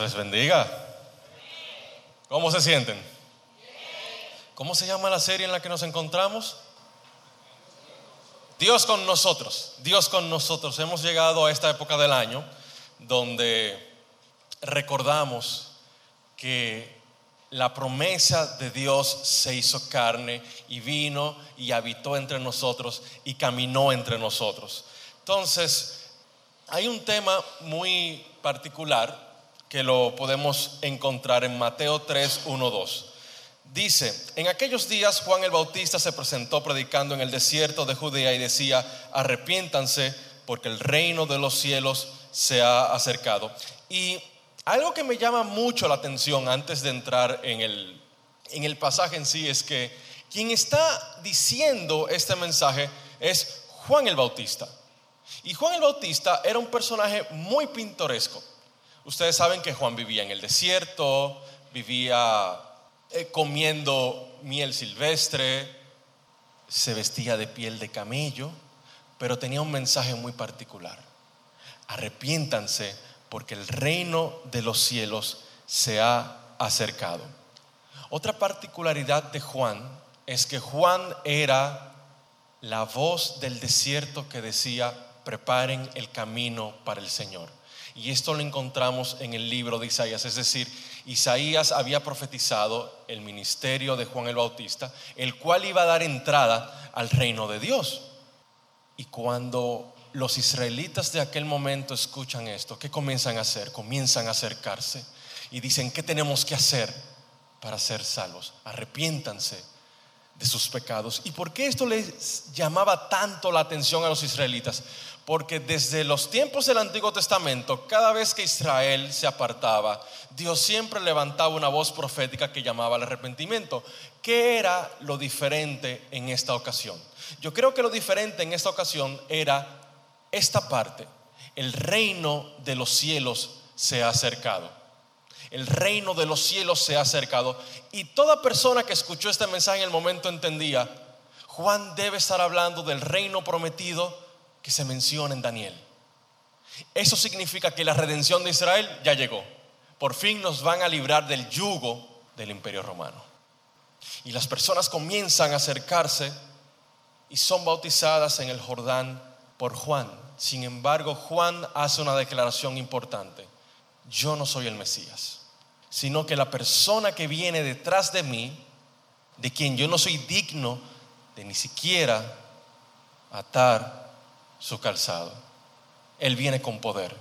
les bendiga. ¿Cómo se sienten? ¿Cómo se llama la serie en la que nos encontramos? Dios con nosotros, Dios con nosotros. Hemos llegado a esta época del año donde recordamos que la promesa de Dios se hizo carne y vino y habitó entre nosotros y caminó entre nosotros. Entonces, hay un tema muy particular que lo podemos encontrar en Mateo 3, 1, 2. Dice, en aquellos días Juan el Bautista se presentó predicando en el desierto de Judea y decía, arrepiéntanse porque el reino de los cielos se ha acercado. Y algo que me llama mucho la atención antes de entrar en el, en el pasaje en sí es que quien está diciendo este mensaje es Juan el Bautista. Y Juan el Bautista era un personaje muy pintoresco. Ustedes saben que Juan vivía en el desierto, vivía eh, comiendo miel silvestre, se vestía de piel de camello, pero tenía un mensaje muy particular. Arrepiéntanse porque el reino de los cielos se ha acercado. Otra particularidad de Juan es que Juan era la voz del desierto que decía, preparen el camino para el Señor. Y esto lo encontramos en el libro de Isaías. Es decir, Isaías había profetizado el ministerio de Juan el Bautista, el cual iba a dar entrada al reino de Dios. Y cuando los israelitas de aquel momento escuchan esto, ¿qué comienzan a hacer? Comienzan a acercarse y dicen, ¿qué tenemos que hacer para ser salvos? Arrepiéntanse de sus pecados. ¿Y por qué esto les llamaba tanto la atención a los israelitas? Porque desde los tiempos del Antiguo Testamento, cada vez que Israel se apartaba, Dios siempre levantaba una voz profética que llamaba al arrepentimiento. ¿Qué era lo diferente en esta ocasión? Yo creo que lo diferente en esta ocasión era esta parte. El reino de los cielos se ha acercado. El reino de los cielos se ha acercado. Y toda persona que escuchó este mensaje en el momento entendía, Juan debe estar hablando del reino prometido que se menciona en Daniel. Eso significa que la redención de Israel ya llegó. Por fin nos van a librar del yugo del imperio romano. Y las personas comienzan a acercarse y son bautizadas en el Jordán por Juan. Sin embargo, Juan hace una declaración importante. Yo no soy el Mesías, sino que la persona que viene detrás de mí, de quien yo no soy digno de ni siquiera atar su calzado. Él viene con poder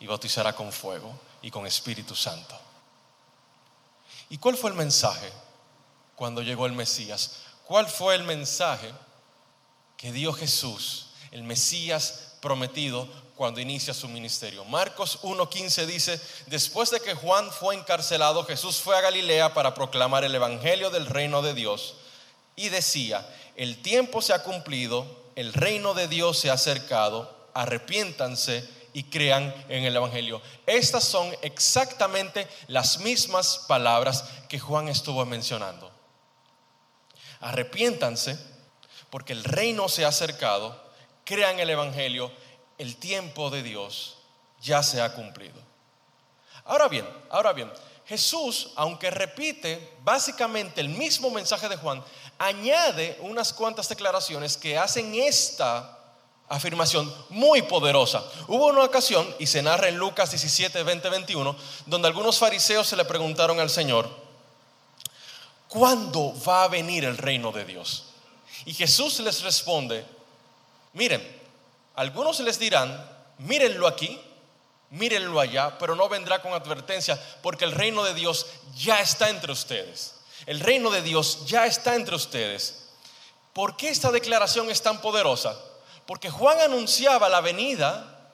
y bautizará con fuego y con Espíritu Santo. ¿Y cuál fue el mensaje cuando llegó el Mesías? ¿Cuál fue el mensaje que dio Jesús, el Mesías prometido, cuando inicia su ministerio? Marcos 1.15 dice, después de que Juan fue encarcelado, Jesús fue a Galilea para proclamar el Evangelio del reino de Dios y decía, el tiempo se ha cumplido el reino de Dios se ha acercado, arrepiéntanse y crean en el Evangelio. Estas son exactamente las mismas palabras que Juan estuvo mencionando. Arrepiéntanse porque el reino se ha acercado, crean el Evangelio, el tiempo de Dios ya se ha cumplido. Ahora bien, ahora bien, Jesús, aunque repite básicamente el mismo mensaje de Juan, añade unas cuantas declaraciones que hacen esta afirmación muy poderosa. Hubo una ocasión, y se narra en Lucas 17, 20, 21, donde algunos fariseos se le preguntaron al Señor, ¿cuándo va a venir el reino de Dios? Y Jesús les responde, miren, algunos les dirán, mírenlo aquí, mírenlo allá, pero no vendrá con advertencia, porque el reino de Dios ya está entre ustedes. El reino de Dios ya está entre ustedes. ¿Por qué esta declaración es tan poderosa? Porque Juan anunciaba la venida,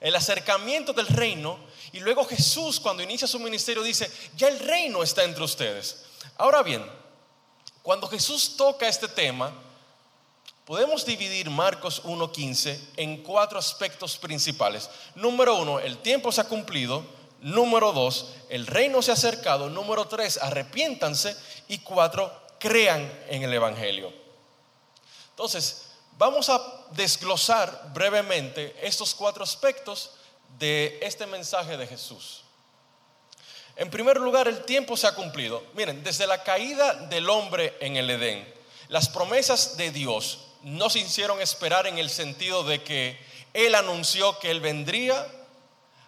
el acercamiento del reino, y luego Jesús cuando inicia su ministerio dice, ya el reino está entre ustedes. Ahora bien, cuando Jesús toca este tema, podemos dividir Marcos 1.15 en cuatro aspectos principales. Número uno, el tiempo se ha cumplido. Número dos, el reino se ha acercado. Número tres, arrepiéntanse. Y cuatro, crean en el Evangelio. Entonces, vamos a desglosar brevemente estos cuatro aspectos de este mensaje de Jesús. En primer lugar, el tiempo se ha cumplido. Miren, desde la caída del hombre en el Edén, las promesas de Dios no se hicieron esperar en el sentido de que Él anunció que Él vendría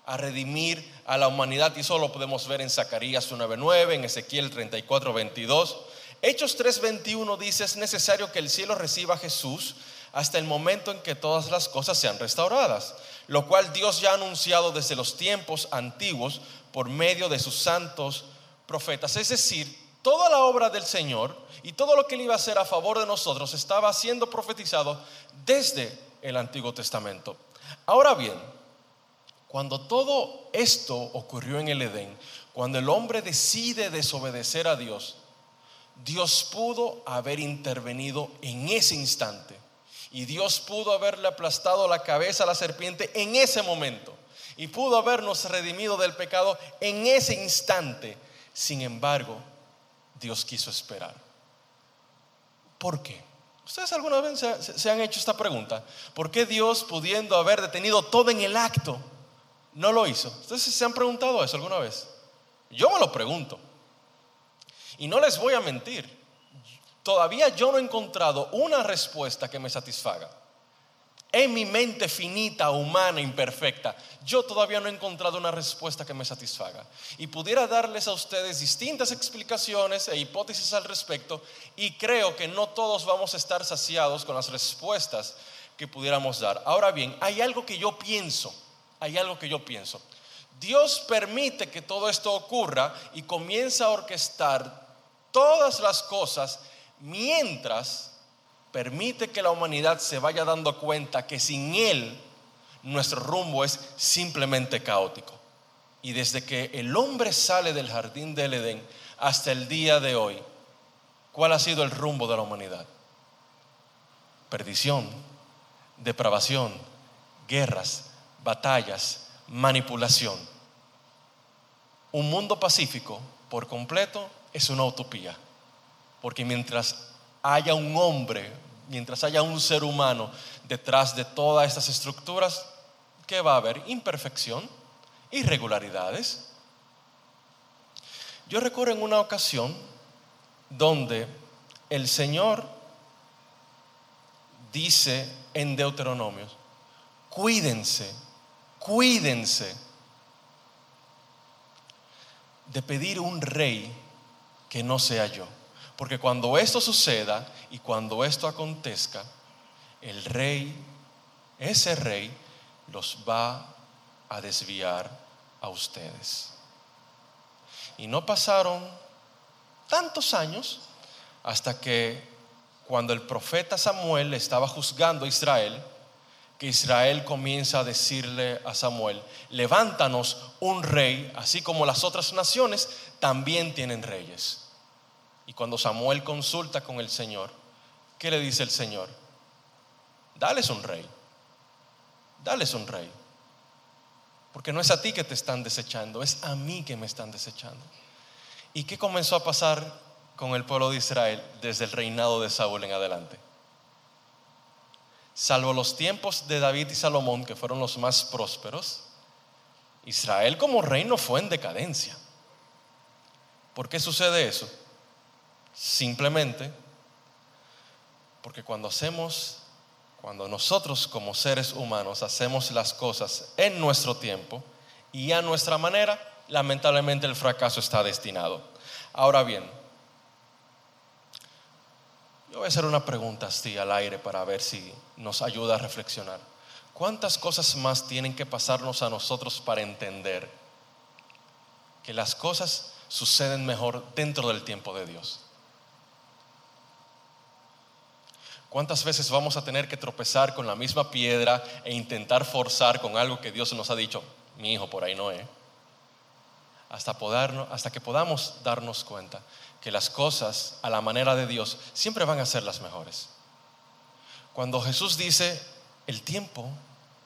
a redimir a la humanidad y eso lo podemos ver en Zacarías 9:9, en Ezequiel 34:22. Hechos 3:21 dice, es necesario que el cielo reciba a Jesús hasta el momento en que todas las cosas sean restauradas, lo cual Dios ya ha anunciado desde los tiempos antiguos por medio de sus santos profetas. Es decir, toda la obra del Señor y todo lo que él iba a hacer a favor de nosotros estaba siendo profetizado desde el Antiguo Testamento. Ahora bien, cuando todo esto ocurrió en el Edén, cuando el hombre decide desobedecer a Dios, Dios pudo haber intervenido en ese instante y Dios pudo haberle aplastado la cabeza a la serpiente en ese momento. Y pudo habernos redimido del pecado en ese instante. Sin embargo, Dios quiso esperar. ¿Por qué? ¿Ustedes alguna vez se, han hecho esta pregunta? ¿Por qué Dios, pudiendo haber detenido todo en el acto, no lo hizo? ¿Ustedes se han preguntado eso alguna vez? Yo me lo pregunto. Y no les voy a mentir todavía yo no he encontrado una respuesta que me satisfaga. En mi mente finita, humana, imperfecta, yo todavía no he encontrado una respuesta que me satisfaga. Y pudiera darles a ustedes distintas explicaciones e hipótesis al respecto, y creo que no todos vamos a estar saciados con las respuestas que pudiéramos dar. Ahora bien, hay algo que yo pienso, hay algo que yo pienso. Dios permite que todo esto ocurra y comienza a orquestar todas las cosas mientras permite que la humanidad se vaya dando cuenta que sin Él nuestro rumbo es simplemente caótico. Y desde que el hombre sale del jardín del Edén hasta el día de hoy, ¿cuál ha sido el rumbo de la humanidad? Perdición, depravación, guerras, batallas, manipulación. Un mundo pacífico por completo es una utopía. Porque mientras haya un hombre, mientras haya un ser humano detrás de todas estas estructuras, ¿qué va a haber? Imperfección, irregularidades. Yo recuerdo en una ocasión donde el Señor dice en Deuteronomio, cuídense, cuídense de pedir un rey que no sea yo. Porque cuando esto suceda y cuando esto acontezca, el rey, ese rey, los va a desviar a ustedes. Y no pasaron tantos años hasta que cuando el profeta Samuel estaba juzgando a Israel, que Israel comienza a decirle a Samuel, levántanos un rey, así como las otras naciones también tienen reyes. Y cuando Samuel consulta con el Señor, ¿qué le dice el Señor? Dales un rey. Dales un rey. Porque no es a ti que te están desechando, es a mí que me están desechando. ¿Y qué comenzó a pasar con el pueblo de Israel desde el reinado de Saúl en adelante? Salvo los tiempos de David y Salomón, que fueron los más prósperos, Israel como reino fue en decadencia. ¿Por qué sucede eso? Simplemente porque cuando hacemos, cuando nosotros como seres humanos hacemos las cosas en nuestro tiempo y a nuestra manera, lamentablemente el fracaso está destinado. Ahora bien, voy a hacer una pregunta así al aire para ver si nos ayuda a reflexionar. ¿Cuántas cosas más tienen que pasarnos a nosotros para entender que las cosas suceden mejor dentro del tiempo de Dios? ¿Cuántas veces vamos a tener que tropezar con la misma piedra e intentar forzar con algo que Dios nos ha dicho, mi hijo por ahí no es? Hasta, hasta que podamos darnos cuenta que las cosas a la manera de Dios siempre van a ser las mejores. Cuando Jesús dice, el tiempo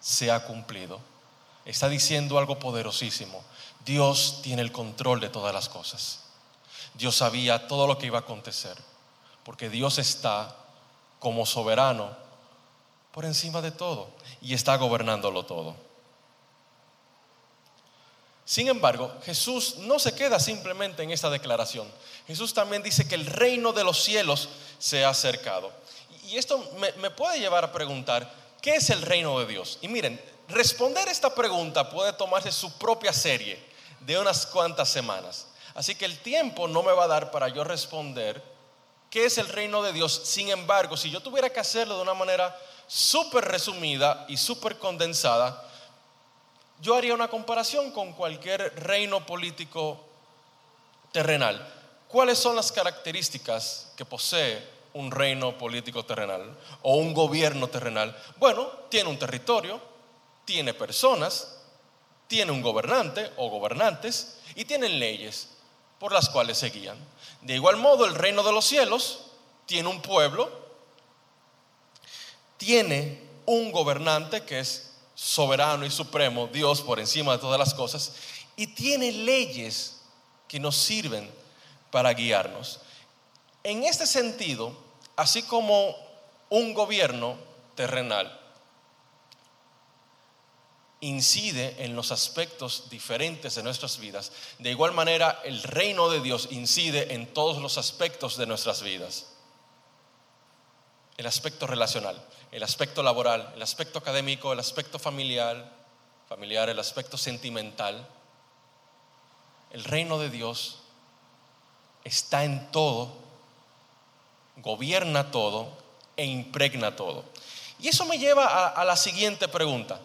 se ha cumplido, está diciendo algo poderosísimo. Dios tiene el control de todas las cosas. Dios sabía todo lo que iba a acontecer, porque Dios está como soberano por encima de todo y está gobernándolo todo. Sin embargo, Jesús no se queda simplemente en esta declaración. Jesús también dice que el reino de los cielos se ha acercado. Y esto me, puede llevar a preguntar, ¿qué es el reino de Dios? Y miren, responder esta pregunta puede tomarse su propia serie de unas cuantas semanas. Así que el tiempo no me va a dar para yo responder qué es el reino de Dios. Sin embargo, si yo tuviera que hacerlo de una manera súper resumida y súper condensada, yo haría una comparación con cualquier reino político terrenal. ¿Cuáles son las características que posee un reino político terrenal o un gobierno terrenal? Bueno, tiene un territorio, tiene personas, tiene un gobernante o gobernantes y tienen leyes por las cuales se guían. De igual modo, el reino de los cielos tiene un pueblo, tiene un gobernante que es soberano y supremo, Dios por encima de todas las cosas, y tiene leyes que nos sirven para guiarnos. En este sentido, así como un gobierno terrenal incide en los aspectos diferentes de nuestras vidas, de igual manera el reino de Dios incide en todos los aspectos de nuestras vidas. El aspecto relacional el aspecto laboral, el aspecto académico, el aspecto familiar, familiar, el aspecto sentimental. El reino de Dios está en todo, gobierna todo e impregna todo. Y eso me lleva a, a la siguiente pregunta.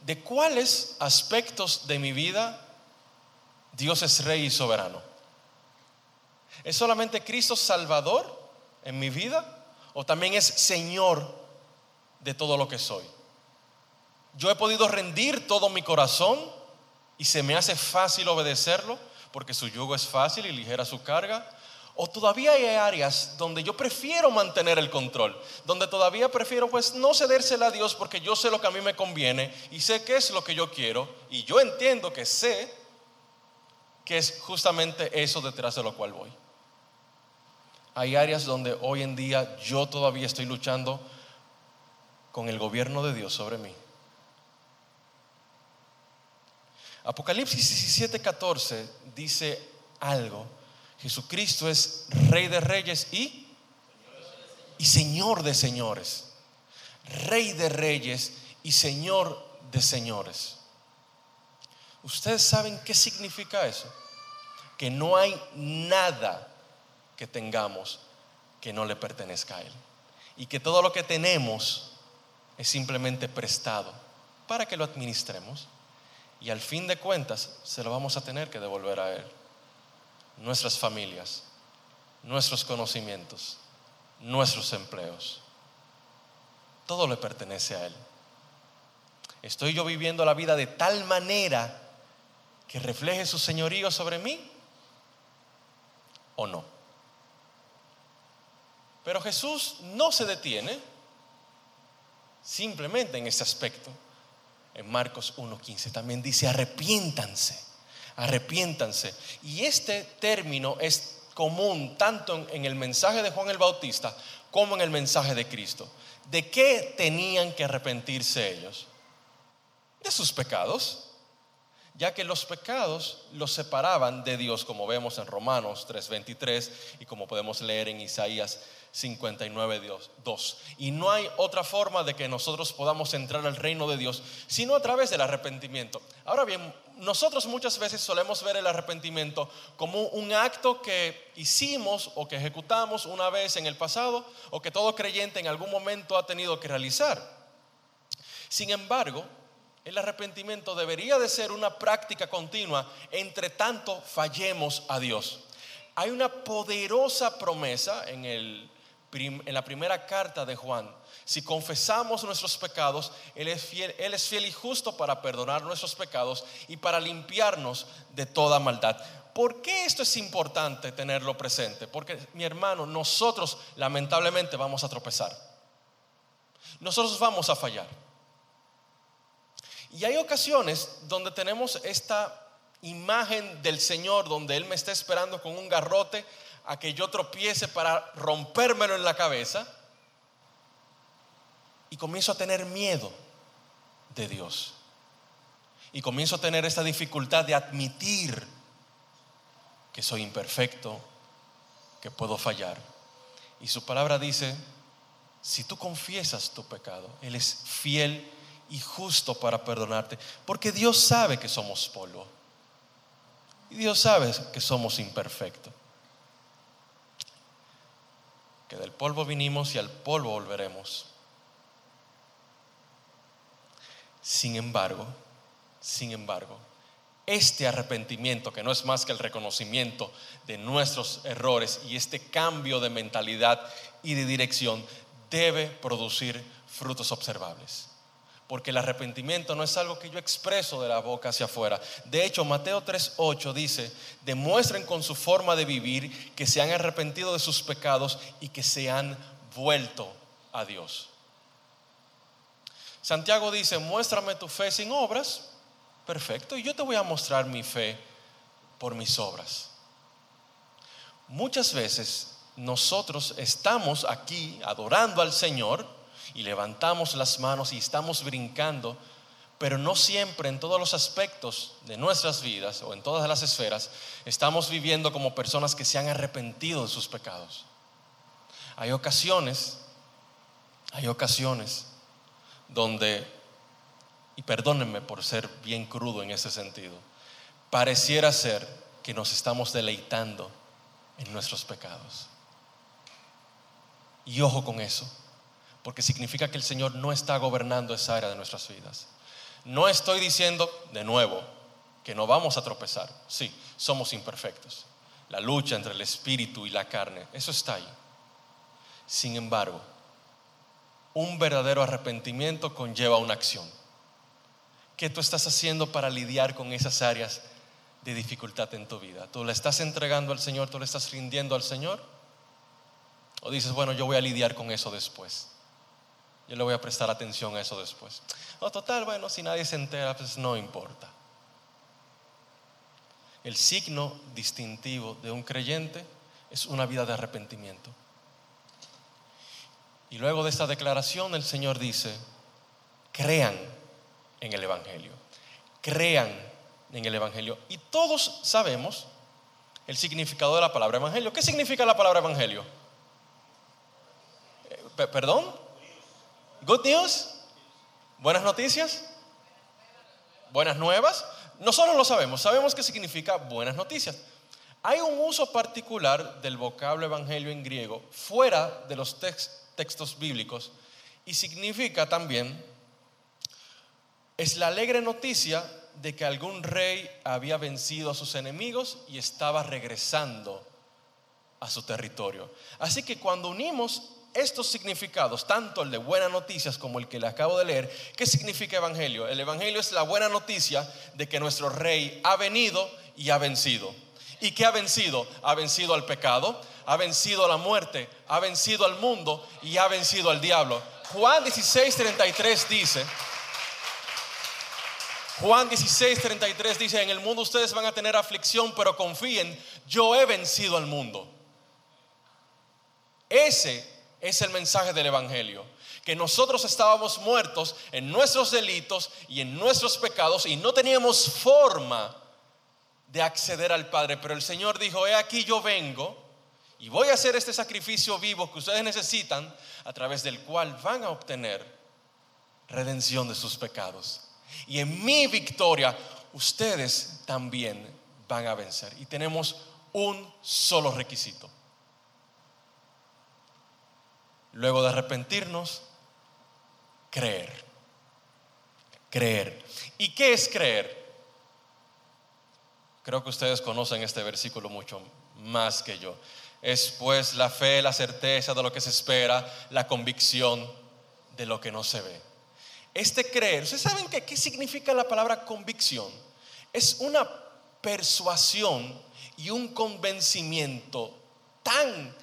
¿De cuáles aspectos de mi vida Dios es rey y soberano? ¿Es solamente Cristo Salvador en mi vida? O también es Señor de todo lo que soy. Yo he podido rendir todo mi corazón y se me hace fácil obedecerlo porque su yugo es fácil y ligera su carga. O todavía hay áreas donde yo prefiero mantener el control, donde todavía prefiero pues no cedérsela a Dios porque yo sé lo que a mí me conviene y sé qué es lo que yo quiero y yo entiendo que sé que es justamente eso detrás de lo cual voy. Hay áreas donde hoy en día yo todavía estoy luchando con el gobierno de Dios sobre mí. Apocalipsis 17:14 dice algo. Jesucristo es rey de reyes y, y señor de señores. Rey de reyes y señor de señores. ¿Ustedes saben qué significa eso? Que no hay nada que tengamos que no le pertenezca a Él. Y que todo lo que tenemos es simplemente prestado para que lo administremos. Y al fin de cuentas se lo vamos a tener que devolver a Él. Nuestras familias, nuestros conocimientos, nuestros empleos. Todo le pertenece a Él. ¿Estoy yo viviendo la vida de tal manera que refleje su señorío sobre mí? ¿O no? Pero Jesús no se detiene simplemente en ese aspecto. En Marcos 1.15 también dice arrepiéntanse, arrepiéntanse. Y este término es común tanto en el mensaje de Juan el Bautista como en el mensaje de Cristo. ¿De qué tenían que arrepentirse ellos? De sus pecados ya que los pecados los separaban de Dios, como vemos en Romanos 3:23 y como podemos leer en Isaías 59, 2. Y no hay otra forma de que nosotros podamos entrar al reino de Dios, sino a través del arrepentimiento. Ahora bien, nosotros muchas veces solemos ver el arrepentimiento como un acto que hicimos o que ejecutamos una vez en el pasado o que todo creyente en algún momento ha tenido que realizar. Sin embargo, el arrepentimiento debería de ser una práctica continua entre tanto fallemos a Dios. Hay una poderosa promesa en el en la primera carta de Juan, si confesamos nuestros pecados, él es, fiel, él es fiel y justo para perdonar nuestros pecados y para limpiarnos de toda maldad. ¿Por qué esto es importante tenerlo presente? Porque, mi hermano, nosotros lamentablemente vamos a tropezar. Nosotros vamos a fallar. Y hay ocasiones donde tenemos esta imagen del Señor, donde Él me está esperando con un garrote a que yo tropiece para rompérmelo en la cabeza y comienzo a tener miedo de Dios. y comienzo a tener esta dificultad de admitir que soy imperfecto, que puedo fallar. Y su palabra dice, si tú confiesas tu pecado, Él es fiel y justo para perdonarte, porque Dios sabe que somos polvo. Y Dios sabe que somos imperfectos. Que del polvo vinimos y al polvo volveremos. Sin embargo, sin embargo, este arrepentimiento, que no es más que el reconocimiento de nuestros errores y este cambio de mentalidad y de dirección, debe producir frutos observables. Porque el arrepentimiento no es algo que yo expreso de la boca hacia afuera. De hecho, Mateo 3:8 dice, demuestren con su forma de vivir que se han arrepentido de sus pecados y que se han vuelto a Dios. Santiago dice, muéstrame tu fe sin obras perfecto, y yo te voy a mostrar mi fe por mis obras. Muchas veces nosotros estamos aquí adorando al Señor y levantamos las manos y estamos brincando, pero no siempre en todos los aspectos de nuestras vidas o en todas las esferas estamos viviendo como personas que se han arrepentido de sus pecados. Hay ocasiones, hay ocasiones donde y perdónenme por ser bien crudo en ese sentido, pareciera ser que nos estamos deleitando en nuestros pecados. Y ojo con eso, porque significa que el Señor no está gobernando esa área de nuestras vidas. No estoy diciendo, de nuevo, que no vamos a tropezar. Sí, somos imperfectos. La lucha entre el espíritu y la carne, eso está ahí. Sin embargo, un verdadero arrepentimiento conlleva una acción. ¿Qué tú estás haciendo para lidiar con esas áreas de dificultad en tu vida? ¿Tú le estás entregando al Señor? ¿Tú le estás rindiendo al Señor? ¿O dices, bueno, yo voy a lidiar con eso después? Yo le voy a prestar atención a eso después. O total, bueno, si nadie se entera, pues no importa. El signo distintivo de un creyente es una vida de arrepentimiento. Y luego de esta declaración el Señor dice, crean en el Evangelio. Crean en el Evangelio. Y todos sabemos el significado de la palabra Evangelio. ¿Qué significa la palabra Evangelio? Eh, ¿Perdón? ¿Good news? ¿Buenas noticias? ¿Buenas nuevas? Nosotros lo sabemos, sabemos qué significa buenas noticias. Hay un uso particular del vocablo evangelio en griego fuera de los textos bíblicos y significa también es la alegre noticia de que algún rey había vencido a sus enemigos y estaba regresando a su territorio. Así que cuando unimos estos significados, tanto el de buenas noticias como el que le acabo de leer, ¿qué significa evangelio? El evangelio es la buena noticia de que nuestro rey ha venido y ha vencido. ¿Y qué ha vencido? Ha vencido al pecado, ha vencido a la muerte, ha vencido al mundo y ha vencido al diablo. Juan 16, 33 dice, Juan 16, 33 dice, en el mundo ustedes van a tener aflicción, pero confíen, yo he vencido al mundo. Ese es el mensaje del Evangelio, que nosotros estábamos muertos en nuestros delitos y en nuestros pecados y no teníamos forma de acceder al Padre, pero el Señor dijo, he aquí yo vengo y voy a hacer este sacrificio vivo que ustedes necesitan, a través del cual van a obtener redención de sus pecados. Y en mi victoria, ustedes también van a vencer. Y tenemos un solo requisito. Luego de arrepentirnos, creer. Creer. ¿Y qué es creer? Creo que ustedes conocen este versículo mucho más que yo. Es pues la fe, la certeza de lo que se espera, la convicción de lo que no se ve. Este creer, ¿ustedes saben qué, significa la palabra convicción? Es una persuasión y un convencimiento tan,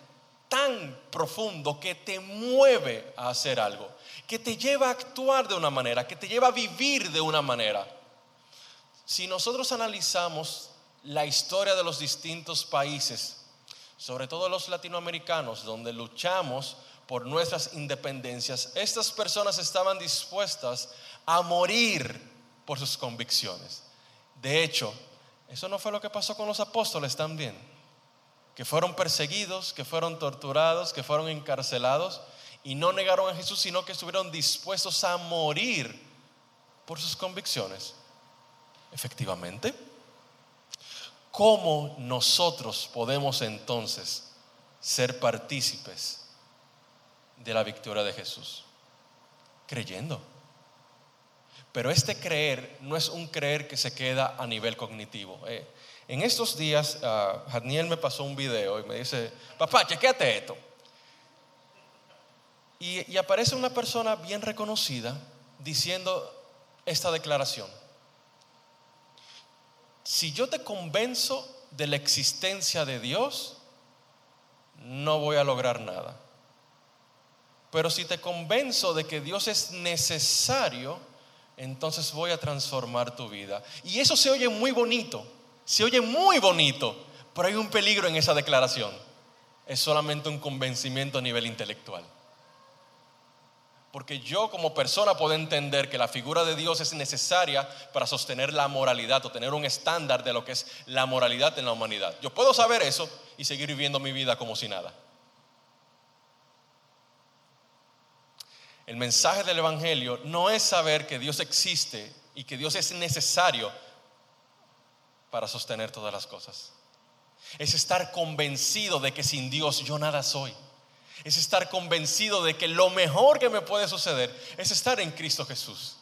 tan profundo que te mueve a hacer algo, que te lleva a actuar de una manera, que te lleva a vivir de una manera. Si nosotros analizamos la historia de los distintos países, sobre todo los latinoamericanos, donde luchamos por nuestras independencias, estas personas estaban dispuestas a morir por sus convicciones. De hecho, eso no fue lo que pasó con los apóstoles también, que fueron perseguidos, que fueron torturados, que fueron encarcelados y no negaron a Jesús, sino que estuvieron dispuestos a morir por sus convicciones. Efectivamente, ¿cómo nosotros podemos entonces ser partícipes de la victoria de Jesús? Creyendo. Pero este creer no es un creer que se queda a nivel cognitivo. Eh, en estos días, uh, me pasó un video y me dice, papá, chequeate esto. Y, aparece una persona bien reconocida diciendo esta declaración. Si yo te convenzo de la existencia de Dios, no voy a lograr nada. Pero si te convenzo de que Dios es necesario, entonces voy a transformar tu vida. Y eso se oye muy bonito, se oye muy bonito, pero hay un peligro en esa declaración. Es solamente un convencimiento a nivel intelectual. Porque yo como persona puedo entender que la figura de Dios es necesaria para sostener la moralidad o tener un estándar de lo que es la moralidad en la humanidad. Yo puedo saber eso y seguir viviendo mi vida como si nada. El mensaje del Evangelio no es saber que Dios existe y que Dios es necesario para sostener todas las cosas. Es estar convencido de que sin Dios yo nada soy es estar convencido de que lo mejor que me puede suceder es estar en Cristo Jesús.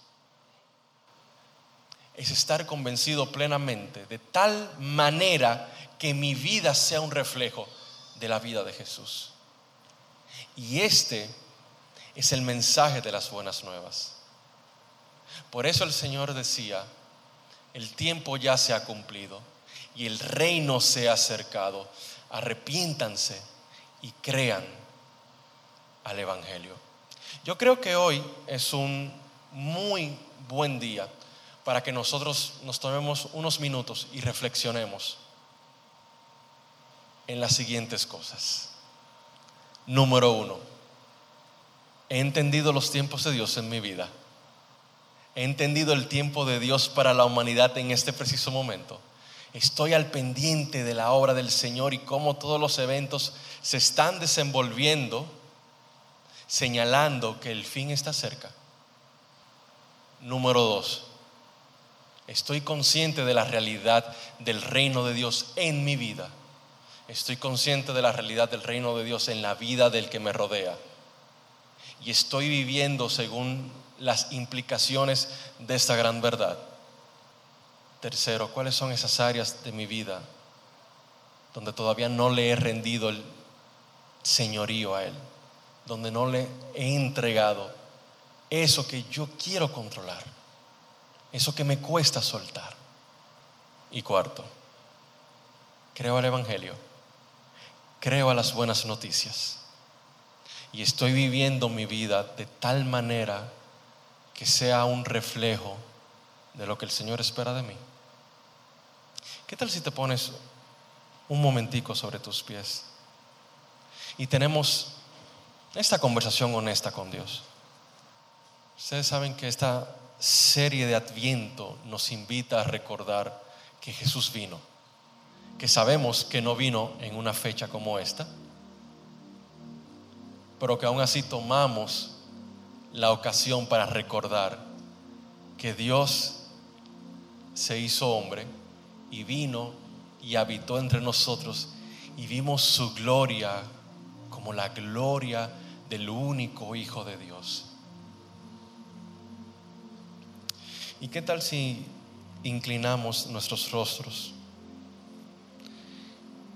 Es estar convencido plenamente de tal manera que mi vida sea un reflejo de la vida de Jesús. Y este es el mensaje de las buenas nuevas. Por eso el Señor decía, el tiempo ya se ha cumplido y el reino se ha acercado. Arrepiéntanse y crean al Evangelio. Yo creo que hoy es un muy buen día para que nosotros nos tomemos unos minutos y reflexionemos en las siguientes cosas. Número uno, he entendido los tiempos de Dios en mi vida. He entendido el tiempo de Dios para la humanidad en este preciso momento. Estoy al pendiente de la obra del Señor y cómo todos los eventos se están desenvolviendo señalando que el fin está cerca. Número dos, estoy consciente de la realidad del reino de Dios en mi vida. Estoy consciente de la realidad del reino de Dios en la vida del que me rodea. Y estoy viviendo según las implicaciones de esta gran verdad. Tercero, ¿cuáles son esas áreas de mi vida donde todavía no le he rendido el señorío a Él? donde no le he entregado eso que yo quiero controlar, eso que me cuesta soltar. Y cuarto, creo al Evangelio, creo a las buenas noticias y estoy viviendo mi vida de tal manera que sea un reflejo de lo que el Señor espera de mí. ¿Qué tal si te pones un momentico sobre tus pies y tenemos esta conversación honesta con Dios. Ustedes saben que esta serie de Adviento nos invita a recordar que Jesús vino, que sabemos que no vino en una fecha como esta, pero que aún así tomamos la ocasión para recordar que Dios se hizo hombre y vino y habitó entre nosotros y vimos su gloria como la gloria del único Hijo de Dios. ¿Y qué tal si inclinamos nuestros rostros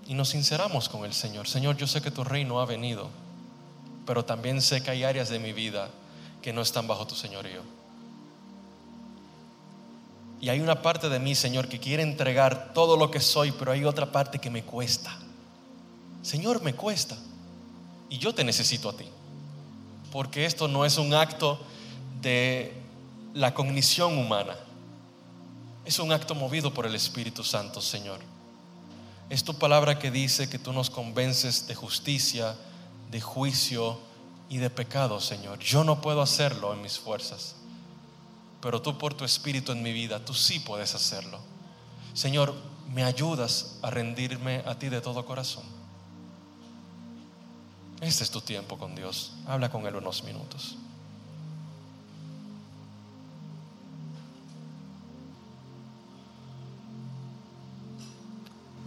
y nos sinceramos con el Señor? Señor, yo sé que tu reino ha venido, pero también sé que hay áreas de mi vida que no están bajo tu señorío. Y hay una parte de mí, Señor, que quiere entregar todo lo que soy, pero hay otra parte que me cuesta. Señor, me cuesta. Y yo te necesito a ti porque esto no es un acto de la cognición humana, es un acto movido por el Espíritu Santo, Señor. Es tu palabra que dice que tú nos convences de justicia, de juicio y de pecado, Señor. Yo no puedo hacerlo en mis fuerzas. pero tú por tu espíritu en mi vida, tú sí puedes hacerlo. Señor, me ayudas a rendirme a ti de todo corazón. Este es tu tiempo con Dios. Habla con Él unos minutos.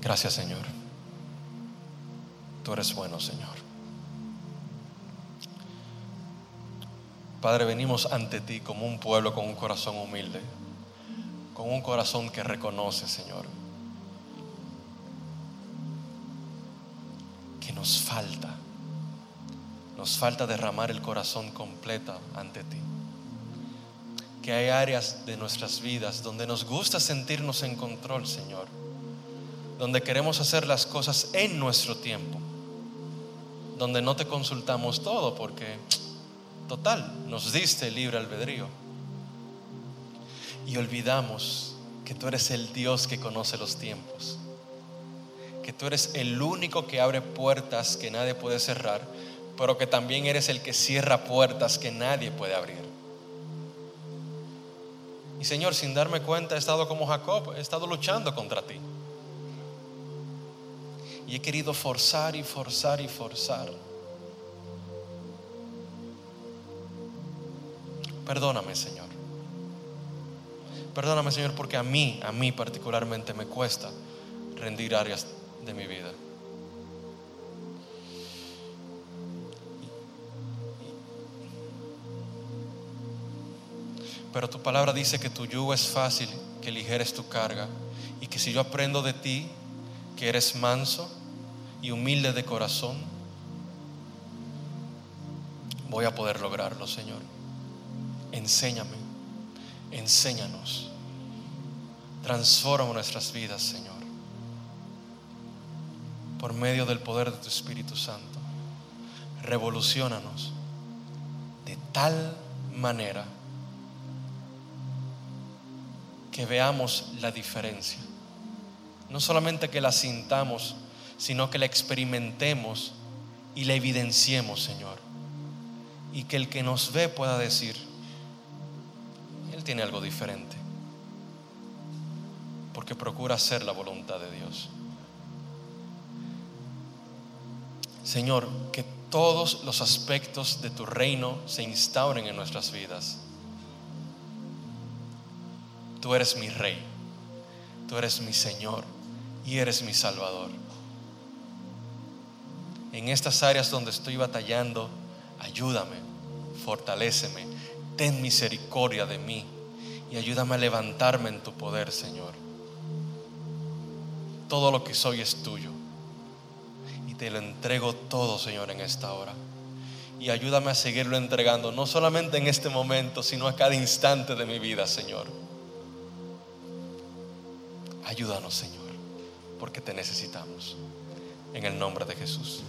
Gracias Señor. Tú eres bueno, Señor. Padre, venimos ante ti como un pueblo con un corazón humilde, con un corazón que reconoce, Señor, que nos falta, nos falta derramar el corazón completo ante ti. Que hay áreas de nuestras vidas donde nos gusta sentirnos en control, Señor donde queremos hacer las cosas en nuestro tiempo, donde no te consultamos todo porque, total, nos diste libre albedrío. Y olvidamos que tú eres el Dios que conoce los tiempos, que tú eres el único que abre puertas que nadie puede cerrar, pero que también eres el que cierra puertas que nadie puede abrir. Y Señor, sin darme cuenta, he estado como Jacob, he estado luchando contra ti. Y he querido forzar y forzar y forzar. Perdóname, Señor. Perdóname, Señor, porque a mí, a mí particularmente me cuesta rendir áreas de mi vida. Pero tu palabra dice que tu yugo es fácil, que ligeres tu carga y que si yo aprendo de ti, que eres manso y humilde de corazón, voy a poder lograrlo, Señor. Enséñame, enséñanos. Transforma nuestras vidas, Señor, por medio del poder de tu Espíritu Santo. Revolucionanos de tal manera que veamos la diferencia. No solamente que la sintamos, sino que la experimentemos y la evidenciemos, Señor. Y que el que nos ve pueda decir, Tiene algo diferente, porque procura hacer la voluntad de Dios. Señor, que todos los aspectos de tu reino se instauren en nuestras vidas. Tú eres mi rey, tú eres mi Señor y eres mi Salvador en estas áreas donde estoy batallando, ayúdame, fortaléceme, ten misericordia de mí y ayúdame a levantarme en tu poder, Señor. Todo lo que soy es tuyo y te lo entrego todo, Señor, en esta hora. Y ayúdame a seguirlo entregando, no solamente en este momento, sino a cada instante de mi vida, Señor. Ayúdanos, Señor, porque te necesitamos. En el nombre de Jesús.